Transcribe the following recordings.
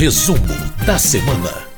Resumo da semana.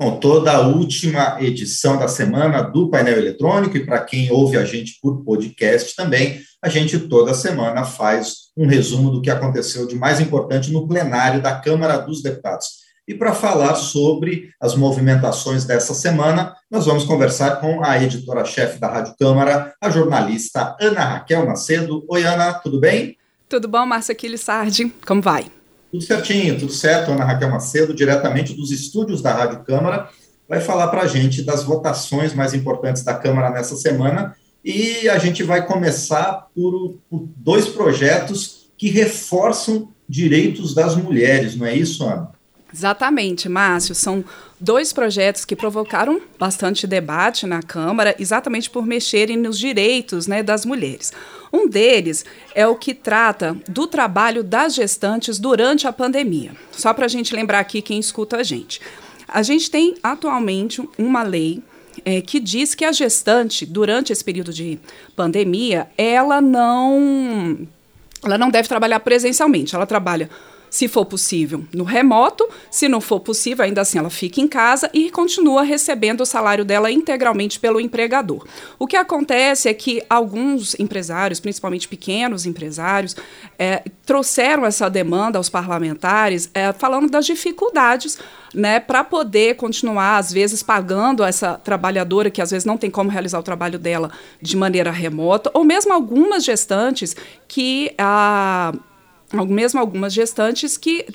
Bom, toda a última edição da semana do painel eletrônico, e para quem ouve a gente por podcast também, a gente toda semana faz um resumo do que aconteceu de mais importante no plenário da Câmara dos Deputados. E para falar sobre as movimentações dessa semana, nós vamos conversar com a editora-chefe da Rádio Câmara, a jornalista Ana Raquel Macedo. Oi, Ana, tudo bem? Tudo bom, Márcia Aquiles Sardi? Como vai? Tudo certinho, tudo certo. Ana Raquel Macedo, diretamente dos estúdios da Rádio Câmara, vai falar para a gente das votações mais importantes da Câmara nessa semana. E a gente vai começar por, por dois projetos que reforçam direitos das mulheres, não é isso, Ana? Exatamente, Márcio. São dois projetos que provocaram bastante debate na Câmara, exatamente por mexerem nos direitos né, das mulheres. Um deles é o que trata do trabalho das gestantes durante a pandemia. Só para a gente lembrar aqui quem escuta a gente. A gente tem atualmente uma lei é, que diz que a gestante, durante esse período de pandemia, ela não, ela não deve trabalhar presencialmente, ela trabalha se for possível, no remoto. Se não for possível, ainda assim ela fica em casa e continua recebendo o salário dela integralmente pelo empregador. O que acontece é que alguns empresários, principalmente pequenos empresários, é, trouxeram essa demanda aos parlamentares, é, falando das dificuldades né, para poder continuar, às vezes, pagando essa trabalhadora que às vezes não tem como realizar o trabalho dela de maneira remota, ou mesmo algumas gestantes que a mesmo algumas gestantes que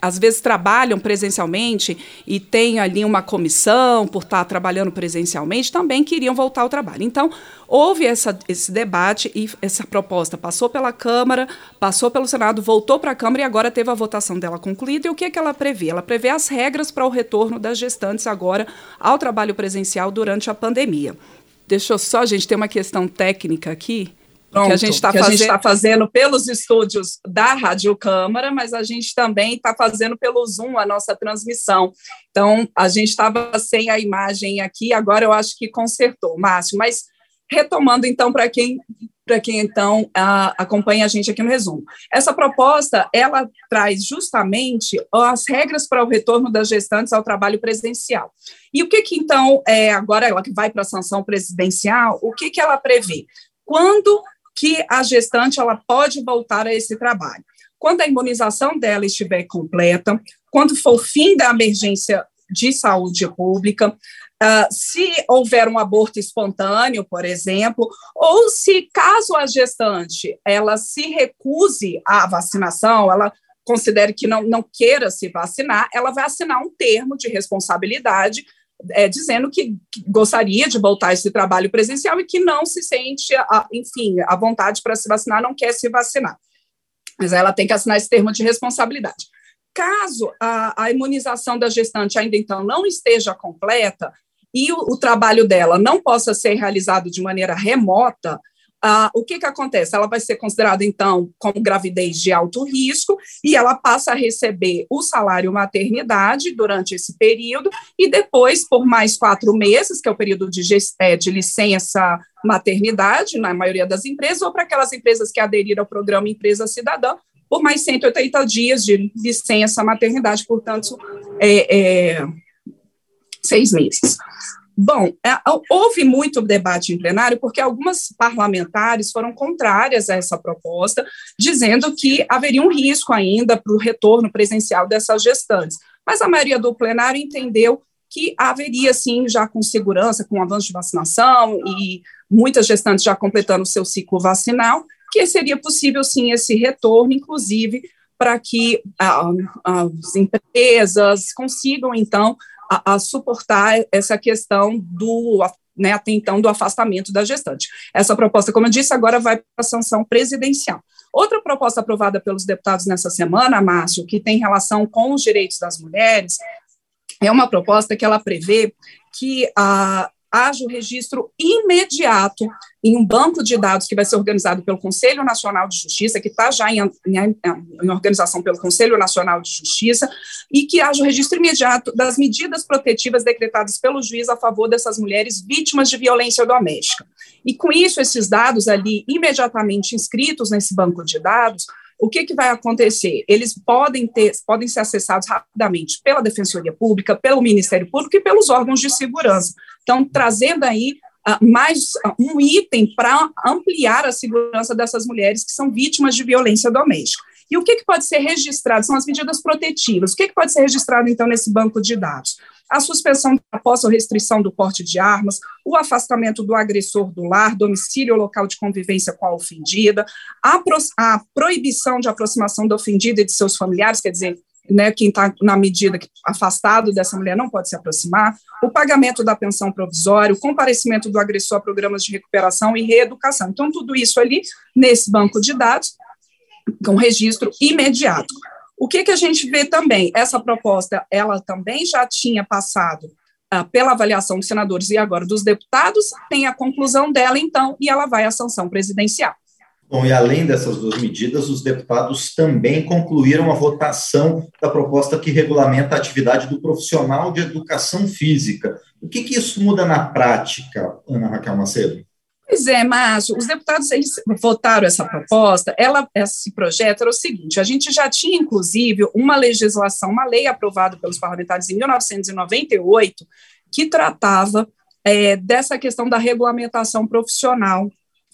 às vezes trabalham presencialmente e têm ali uma comissão por estar trabalhando presencialmente, também queriam voltar ao trabalho. Então, houve essa, esse debate e essa proposta passou pela Câmara, passou pelo Senado, voltou para a Câmara e agora teve a votação dela concluída. E o que, é que ela prevê? Ela prevê as regras para o retorno das gestantes agora ao trabalho presencial durante a pandemia. Deixa eu só, gente, ter uma questão técnica aqui. Pronto, que a gente está fazendo... tá fazendo pelos estúdios da Rádio Câmara, mas a gente também está fazendo pelo Zoom a nossa transmissão. Então, a gente estava sem a imagem aqui, agora eu acho que consertou, Márcio. Mas retomando então para quem para quem então a, acompanha a gente aqui no resumo. Essa proposta ela traz justamente as regras para o retorno das gestantes ao trabalho presencial. E o que que então é agora ela que vai para a sanção presidencial? O que que ela prevê? Quando que a gestante ela pode voltar a esse trabalho. Quando a imunização dela estiver completa, quando for fim da emergência de saúde pública, uh, se houver um aborto espontâneo, por exemplo, ou se caso a gestante ela se recuse à vacinação, ela considere que não, não queira se vacinar, ela vai assinar um termo de responsabilidade é, dizendo que, que, gostaria de voltar a esse trabalho presencial e que não se sente, a, enfim, à vontade para se vacinar, não quer se vacinar. Mas ela tem que assinar esse termo de responsabilidade. Caso a, a imunização da gestante ainda então não esteja completa e o, o trabalho dela não possa ser realizado de maneira remota, ah, o que, que acontece? Ela vai ser considerada, então, como gravidez de alto risco e ela passa a receber o salário maternidade durante esse período e depois, por mais quatro meses, que é o período de, é, de licença maternidade, na maioria das empresas, ou para aquelas empresas que aderiram ao programa Empresa Cidadã, por mais 180 dias de licença maternidade, portanto, é, é, seis meses. Bom, é, houve muito debate em plenário porque algumas parlamentares foram contrárias a essa proposta, dizendo que haveria um risco ainda para o retorno presencial dessas gestantes. Mas a maioria do plenário entendeu que haveria, sim, já com segurança, com avanço de vacinação e muitas gestantes já completando o seu ciclo vacinal, que seria possível, sim, esse retorno, inclusive para que ah, as empresas consigam, então, a, a suportar essa questão do né, até então do afastamento da gestante. Essa proposta, como eu disse, agora vai para a sanção presidencial. Outra proposta aprovada pelos deputados nessa semana, Márcio, que tem relação com os direitos das mulheres, é uma proposta que ela prevê que a, haja o registro imediato em um banco de dados que vai ser organizado pelo Conselho Nacional de Justiça, que está já em, em, em, organização pelo Conselho Nacional de Justiça, e que haja o registro imediato das medidas protetivas decretadas pelo juiz a favor dessas mulheres vítimas de violência doméstica. E com isso, esses dados ali imediatamente inscritos nesse banco de dados o que, que vai acontecer? Eles podem ter, podem ser acessados rapidamente pela Defensoria Pública, pelo Ministério Público e pelos órgãos de segurança. Então, trazendo aí uh, mais uh, um item para ampliar a segurança dessas mulheres que são vítimas de violência doméstica. E o que, que pode ser registrado? São as medidas protetivas. O que, que pode ser registrado, então, nesse banco de dados? A suspensão da posse ou restrição do porte de armas, o afastamento do agressor do lar, domicílio ou local de convivência com a ofendida, a, pro, a proibição de aproximação da ofendida e de seus familiares, quer dizer, né, quem está na medida que, afastado dessa mulher não pode se aproximar, o pagamento da pensão provisória, o comparecimento do agressor a programas de recuperação e reeducação. Então, tudo isso ali nesse banco de dados com registro imediato. O que, que a gente vê também? Essa proposta, ela também já tinha passado uh, pela avaliação dos senadores e agora dos deputados, tem a conclusão dela, então, e ela vai à sanção presidencial. Bom, e além dessas duas medidas, os deputados também concluíram a votação da proposta que regulamenta a atividade do profissional de educação física. O que, que isso muda na prática, Ana Raquel Macedo? Pois é, Márcio, os deputados eles votaram essa proposta, ela, esse projeto era o seguinte, a gente já tinha, inclusive, uma legislação, uma lei aprovada pelos parlamentares em 1998, que tratava é, dessa questão da regulamentação profissional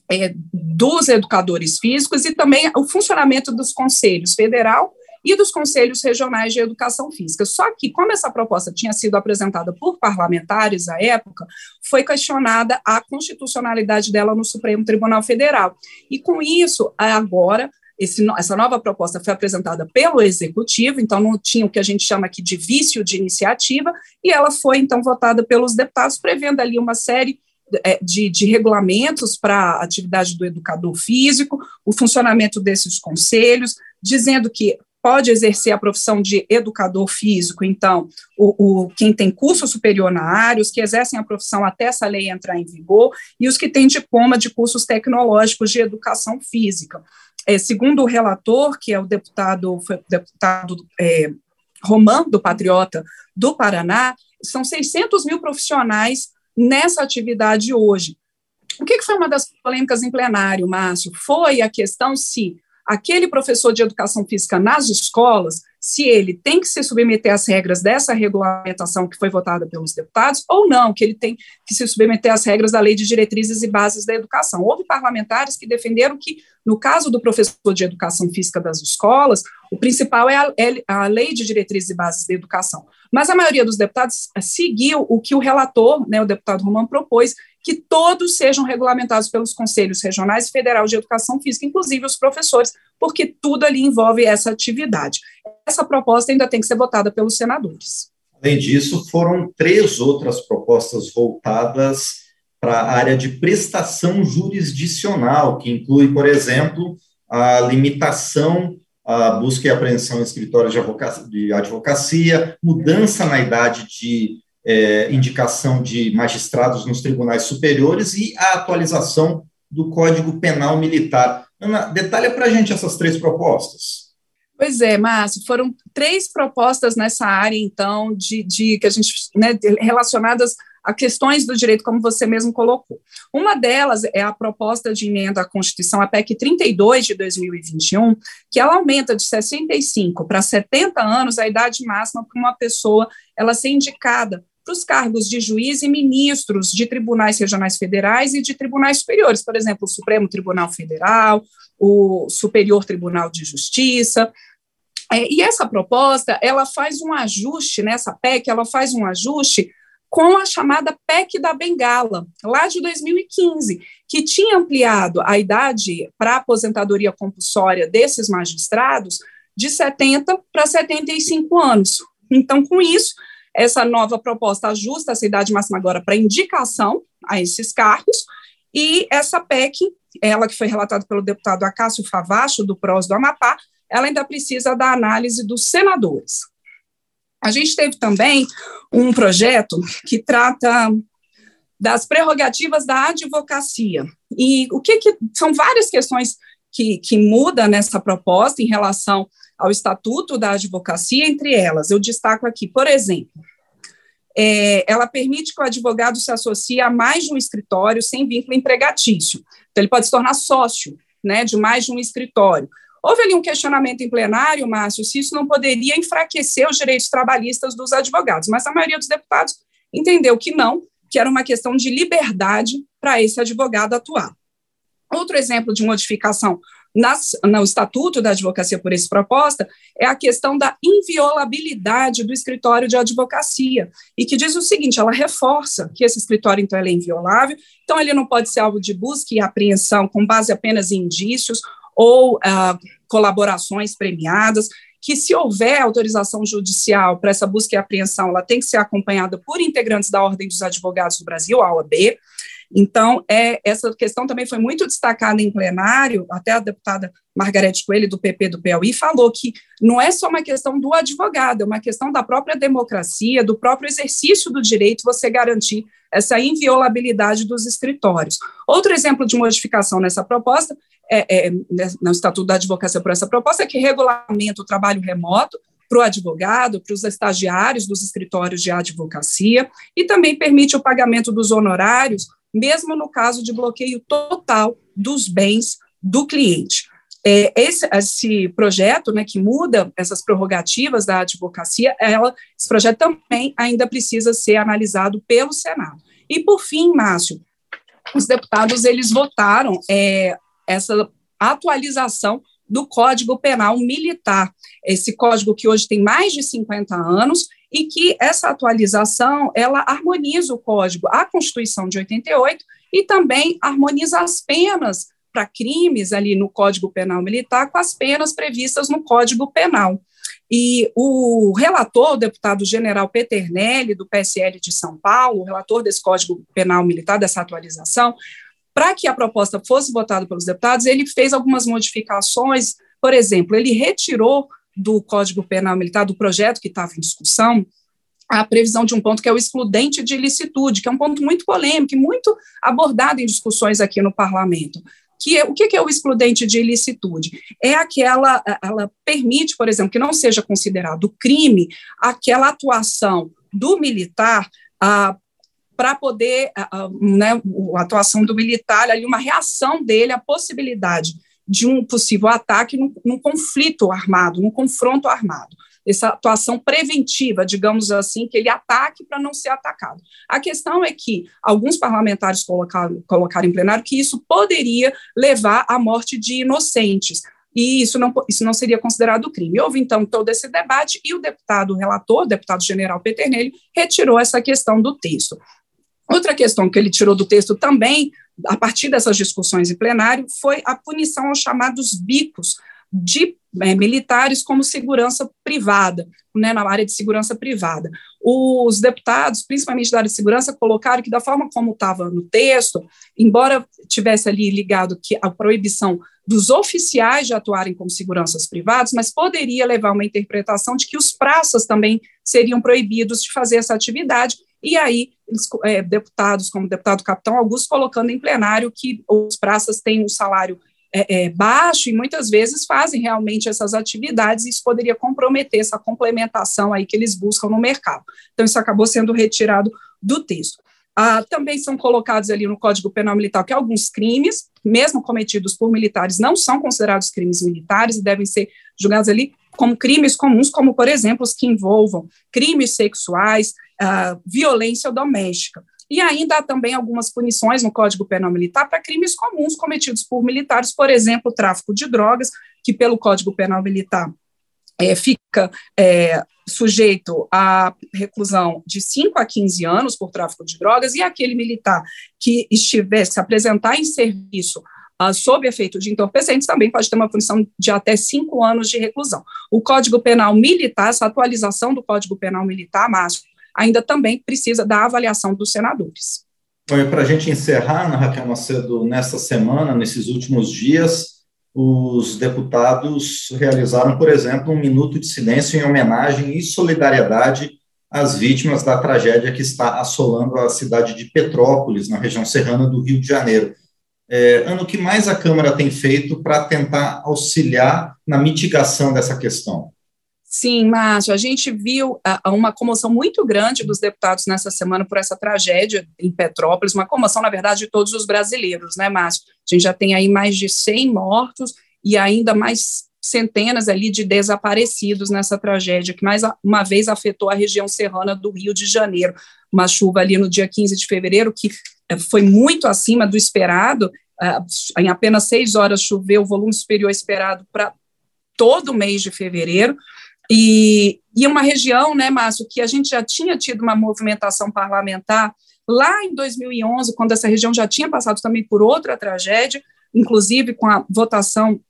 é, dos educadores físicos e também o funcionamento dos conselhos federal e dos conselhos regionais de educação física. Só que, como essa proposta tinha sido apresentada por parlamentares à época, foi questionada a constitucionalidade dela no Supremo Tribunal Federal. E com isso, agora, esse, essa nova proposta foi apresentada pelo executivo, então não tinha o que a gente chama aqui de vício de iniciativa, e ela foi então votada pelos deputados, prevendo ali uma série é, de, de, regulamentos para a atividade do educador físico, o funcionamento desses conselhos, dizendo que pode exercer a profissão de educador físico, então, o, o, quem tem curso superior na área, os que exercem a profissão até essa lei entrar em vigor, e os que têm diploma de cursos tecnológicos de educação física. É, segundo o relator, que é o deputado, foi deputado é, Roman, do Patriota do Paraná, são 600 mil profissionais nessa atividade hoje. O que, que foi uma das polêmicas em plenário, Márcio? Foi a questão se aquele professor de educação física nas escolas, se ele tem que se submeter às regras dessa regulamentação que foi votada pelos deputados, ou não, que ele tem que se submeter às regras da Lei de Diretrizes e Bases da Educação. Houve parlamentares que defenderam que, no caso do professor de educação física das escolas, o principal é a, é a Lei de Diretrizes e Bases da Educação. Mas a maioria dos deputados seguiu o que o relator, né, o deputado Romano, propôs, que todos sejam regulamentados pelos conselhos regionais e federal de educação física, inclusive os professores, porque tudo ali envolve essa atividade. Essa proposta ainda tem que ser votada pelos senadores. Além disso, foram três outras propostas voltadas para a área de prestação jurisdicional, que inclui, por exemplo, a limitação à busca e apreensão em escritórios de advocacia, mudança na idade de é, indicação de magistrados nos tribunais superiores e a atualização do Código Penal Militar. Ana, detalha para a gente essas três propostas. Pois é, Márcio, foram três propostas nessa área, então, de, de que a gente, né, relacionadas a questões do direito, como você mesmo colocou. Uma delas é a proposta de emenda à Constituição, a PEC 32 de 2021, que ela aumenta de 65 para 70 anos a idade máxima para uma pessoa ela ser indicada para os cargos de juiz e ministros de tribunais regionais federais e de tribunais superiores, por exemplo, o Supremo Tribunal Federal, o Superior Tribunal de Justiça. É, e essa proposta, ela faz um ajuste, nessa né, PEC, ela faz um ajuste com a chamada PEC da Bengala, lá de 2015, que tinha ampliado a idade para aposentadoria compulsória desses magistrados de 70 para 75 anos. Então, com isso, essa nova proposta ajusta essa idade máxima agora para indicação a esses cargos, e essa PEC, ela que foi relatada pelo deputado Acácio Favacho, do PROS do Amapá, ela ainda precisa da análise dos senadores. A gente teve também um projeto que trata das prerrogativas da advocacia. E o que, que são várias questões que, que muda nessa proposta em relação ao Estatuto da Advocacia, entre elas, eu destaco aqui, por exemplo, é, ela permite que o advogado se associe a mais de um escritório sem vínculo empregatício. Então, ele pode se tornar sócio né, de mais de um escritório. Houve ali um questionamento em plenário, Márcio, se isso não poderia enfraquecer os direitos trabalhistas dos advogados, mas a maioria dos deputados entendeu que não, que era uma questão de liberdade para esse advogado atuar. Outro exemplo de modificação nas, no Estatuto da Advocacia por essa proposta é a questão da inviolabilidade do escritório de advocacia, e que diz o seguinte: ela reforça que esse escritório, então, é inviolável, então ele não pode ser alvo de busca e apreensão com base apenas em indícios ou ah, colaborações premiadas, que se houver autorização judicial para essa busca e apreensão, ela tem que ser acompanhada por integrantes da Ordem dos Advogados do Brasil, a OAB, então, é, essa questão também foi muito destacada em plenário, até a deputada Margarete Coelho, do PP do Piauí, falou que não é só uma questão do advogado, é uma questão da própria democracia, do próprio exercício do direito, você garantir essa inviolabilidade dos escritórios. Outro exemplo de modificação nessa proposta, é, é, no Estatuto da Advocacia por essa proposta, é que regulamenta o trabalho remoto, para o advogado, para os estagiários dos escritórios de advocacia, e também permite o pagamento dos honorários mesmo no caso de bloqueio total dos bens do cliente. É, esse, esse, projeto, né, que muda essas prerrogativas da advocacia, ela, esse projeto também ainda precisa ser analisado pelo Senado. E, por fim, Márcio, os deputados, eles votaram é, essa atualização do Código Penal Militar, esse código que hoje tem mais de 50 anos e que essa atualização ela harmoniza o código, a Constituição de 88 e também harmoniza as penas para crimes ali no Código Penal Militar com as penas previstas no Código Penal. E o relator, o deputado general Peternelli, do PSL de São Paulo, o relator desse Código Penal Militar, dessa atualização, para que a proposta fosse votada pelos deputados, ele fez algumas modificações, por exemplo, ele retirou do Código Penal Militar, do projeto que estava em discussão, a previsão de um ponto que é o excludente de ilicitude, que é um ponto muito polêmico e muito abordado em discussões aqui no parlamento. Que é, o que é o excludente de ilicitude? É aquela, ela permite, por exemplo, que não seja considerado crime aquela atuação do militar ah, para poder, né, a atuação do militar, ali uma reação dele à possibilidade de um possível ataque num, num conflito armado, num confronto armado essa atuação preventiva, digamos assim, que ele ataque para não ser atacado. A questão é que alguns parlamentares colocaram, colocaram em plenário que isso poderia levar à morte de inocentes, e isso não, isso não seria considerado crime. Houve, então, todo esse debate, e o deputado relator, o deputado general Peternelli, retirou essa questão do texto. Outra questão que ele tirou do texto também a partir dessas discussões em plenário, foi a punição aos chamados bicos de é, militares como segurança privada, né, na área de segurança privada. Os deputados, principalmente da área de segurança, colocaram que, da forma como estava no texto, embora tivesse ali ligado que a proibição dos oficiais de atuarem como seguranças privadas, mas poderia levar uma interpretação de que os praças também seriam proibidos de fazer essa atividade, e aí eles, é, deputados como o deputado Capitão Augusto colocando em plenário que os praças têm um salário é, é, baixo e muitas vezes fazem realmente essas atividades e isso poderia comprometer essa complementação aí que eles buscam no mercado. Então isso acabou sendo retirado do texto. Ah, também são colocados ali no Código Penal Militar que alguns crimes, mesmo cometidos por militares, não são considerados crimes militares e devem ser julgados ali como crimes comuns, como, por exemplo, os que envolvam crimes sexuais, ah, violência doméstica. E ainda há também algumas punições no Código Penal Militar para crimes comuns cometidos por militares, por exemplo, tráfico de drogas, que pelo Código Penal Militar é, fica é, sujeito à reclusão de 5 a 15 anos por tráfico de drogas, e aquele militar que estiver se apresentar em serviço uh, sob efeito de entorpecentes também pode ter uma punição de até cinco anos de reclusão. O Código Penal Militar, essa atualização do Código Penal Militar, Márcio, ainda também precisa da avaliação dos senadores. Para a gente encerrar, Ana Raquel Macedo, nessa semana, nesses últimos dias, os deputados realizaram, por exemplo, um minuto de silêncio em homenagem e solidariedade às vítimas da tragédia que está assolando a cidade de Petrópolis, na região serrana do Rio de Janeiro. É, o que mais a Câmara tem feito para tentar auxiliar na mitigação dessa questão? Sim, Márcio, a gente viu uh, uma comoção muito grande dos deputados nessa semana por essa tragédia em Petrópolis, uma comoção, na verdade, de todos os brasileiros, né, Márcio? A gente já tem aí mais de 100 mortos e ainda mais centenas ali de desaparecidos nessa tragédia, que mais uma vez afetou a região serrana do Rio de Janeiro. Uma chuva ali no dia 15 de fevereiro, que eh, foi muito acima do esperado, uh, em apenas seis horas choveu o volume superior esperado para todo mês de fevereiro, e, e uma região, né, Márcio, que a gente já tinha tido uma movimentação parlamentar lá em 2011, quando essa região já tinha passado também por outra tragédia, inclusive com a votação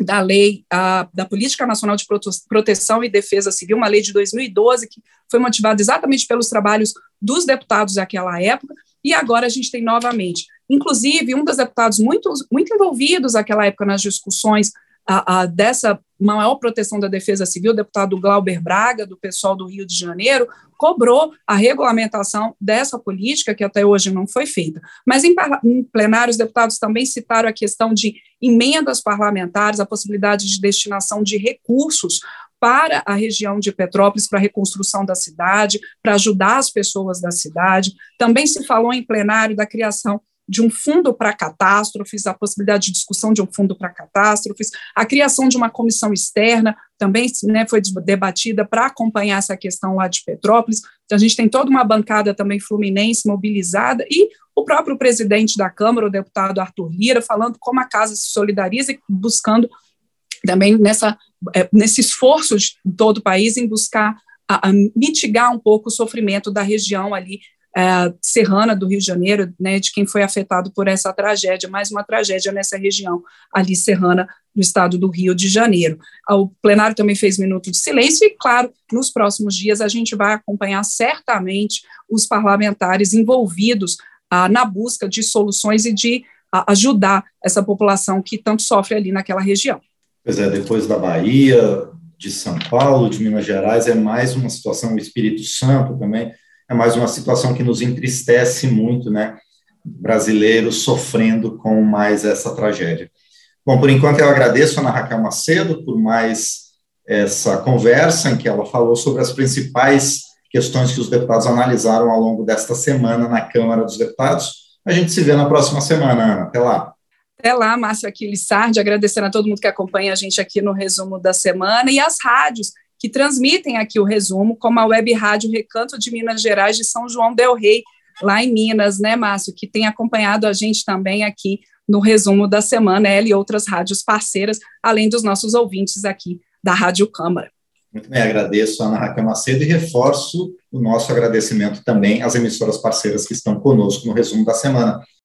da lei a, da Política Nacional de Proteção e Defesa Civil, uma lei de 2012 que foi motivada exatamente pelos trabalhos dos deputados daquela época, e agora a gente tem novamente. Inclusive, um dos deputados muito, muito envolvidos naquela época nas discussões a, a, dessa maior proteção da defesa civil, o deputado Glauber Braga, do pessoal do Rio de Janeiro, cobrou a regulamentação dessa política, que até hoje não foi feita. Mas em, em plenário, os deputados também citaram a questão de emendas parlamentares, a possibilidade de destinação de recursos para a região de Petrópolis, para a reconstrução da cidade, para ajudar as pessoas da cidade. Também se falou em plenário da criação de um fundo para catástrofes, a possibilidade de discussão de um fundo para catástrofes, a criação de uma comissão externa também né, foi debatida para acompanhar essa questão lá de Petrópolis. Então, a gente tem toda uma bancada também fluminense mobilizada e o próprio presidente da Câmara, o deputado Arthur Lira, falando como a casa se solidariza e buscando também nessa, é, nesse esforço de todo o país em buscar a, a mitigar um pouco o sofrimento da região ali é, serrana do Rio de Janeiro, né, de quem foi afetado por essa tragédia, mais uma tragédia nessa região ali serrana do estado do Rio de Janeiro. O plenário também fez minuto de silêncio e, claro, nos próximos dias a gente vai acompanhar certamente os parlamentares envolvidos ah, na busca de soluções e de ah, ajudar essa população que tanto sofre ali naquela região. Pois é, depois da Bahia, de São Paulo, de Minas Gerais, é mais uma situação, o Espírito Santo também, é mais uma situação que nos entristece muito, né? Brasileiros sofrendo com mais essa tragédia. Bom, por enquanto eu agradeço a Ana Raquel Macedo por mais essa conversa em que ela falou sobre as principais questões que os deputados analisaram ao longo desta semana na Câmara dos Deputados. A gente se vê na próxima semana, Ana. Até lá. Até lá, Márcio Aquiles Sardi, agradecendo a todo mundo que acompanha a gente aqui no resumo da semana e as rádios que transmitem aqui o resumo, como a Web Rádio Recanto de Minas Gerais de São João del Rei, lá em Minas, né, Márcio, que tem acompanhado a gente também aqui no resumo da semana, ela e outras rádios parceiras, além dos nossos ouvintes aqui da Rádio Câmara. Muito bem, agradeço a Ana Raquel Macedo e reforço o nosso agradecimento também às emissoras parceiras que estão conosco no resumo da semana.